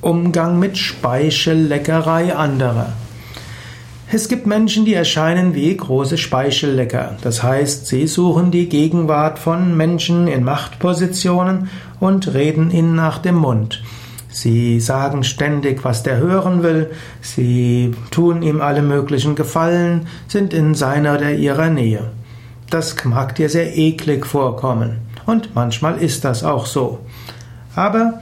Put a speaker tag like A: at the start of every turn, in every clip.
A: Umgang mit Speichelleckerei anderer. Es gibt Menschen, die erscheinen wie große Speichellecker. Das heißt, sie suchen die Gegenwart von Menschen in Machtpositionen und reden ihnen nach dem Mund. Sie sagen ständig, was der hören will, sie tun ihm alle möglichen Gefallen, sind in seiner oder ihrer Nähe. Das mag dir sehr eklig vorkommen. Und manchmal ist das auch so. Aber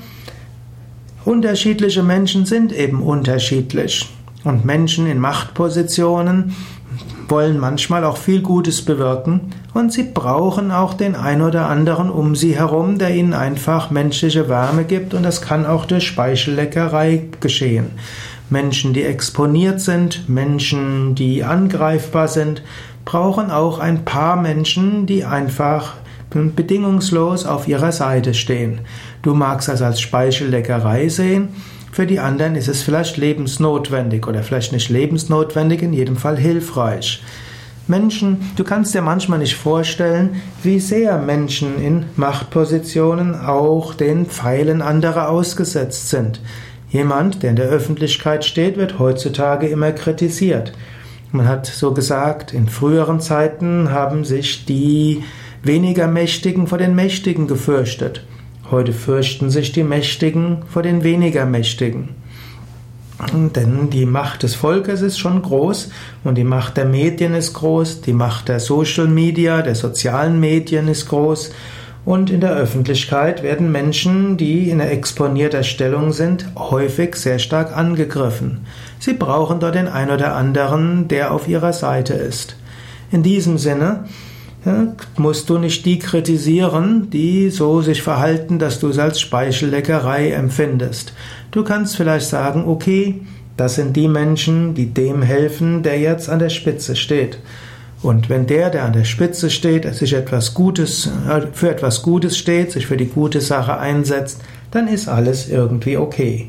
A: Unterschiedliche Menschen sind eben unterschiedlich. Und Menschen in Machtpositionen wollen manchmal auch viel Gutes bewirken und sie brauchen auch den ein oder anderen um sie herum, der ihnen einfach menschliche Wärme gibt und das kann auch durch Speichelleckerei geschehen. Menschen, die exponiert sind, Menschen, die angreifbar sind, brauchen auch ein paar Menschen, die einfach bedingungslos auf ihrer Seite stehen. Du magst das als Speichelleckerei sehen, für die anderen ist es vielleicht lebensnotwendig oder vielleicht nicht lebensnotwendig, in jedem Fall hilfreich. Menschen, du kannst dir manchmal nicht vorstellen, wie sehr Menschen in Machtpositionen auch den Pfeilen anderer ausgesetzt sind. Jemand, der in der Öffentlichkeit steht, wird heutzutage immer kritisiert. Man hat so gesagt, in früheren Zeiten haben sich die weniger Mächtigen vor den Mächtigen gefürchtet. Heute fürchten sich die Mächtigen vor den weniger Mächtigen. Denn die Macht des Volkes ist schon groß und die Macht der Medien ist groß, die Macht der Social Media, der sozialen Medien ist groß und in der Öffentlichkeit werden Menschen, die in exponierter Stellung sind, häufig sehr stark angegriffen. Sie brauchen dort den ein oder anderen, der auf ihrer Seite ist. In diesem Sinne musst du nicht die kritisieren, die so sich verhalten, dass du es als Speichelleckerei empfindest. Du kannst vielleicht sagen, okay, das sind die Menschen, die dem helfen, der jetzt an der Spitze steht. Und wenn der, der an der Spitze steht, sich etwas Gutes, äh, für etwas Gutes steht, sich für die gute Sache einsetzt, dann ist alles irgendwie okay.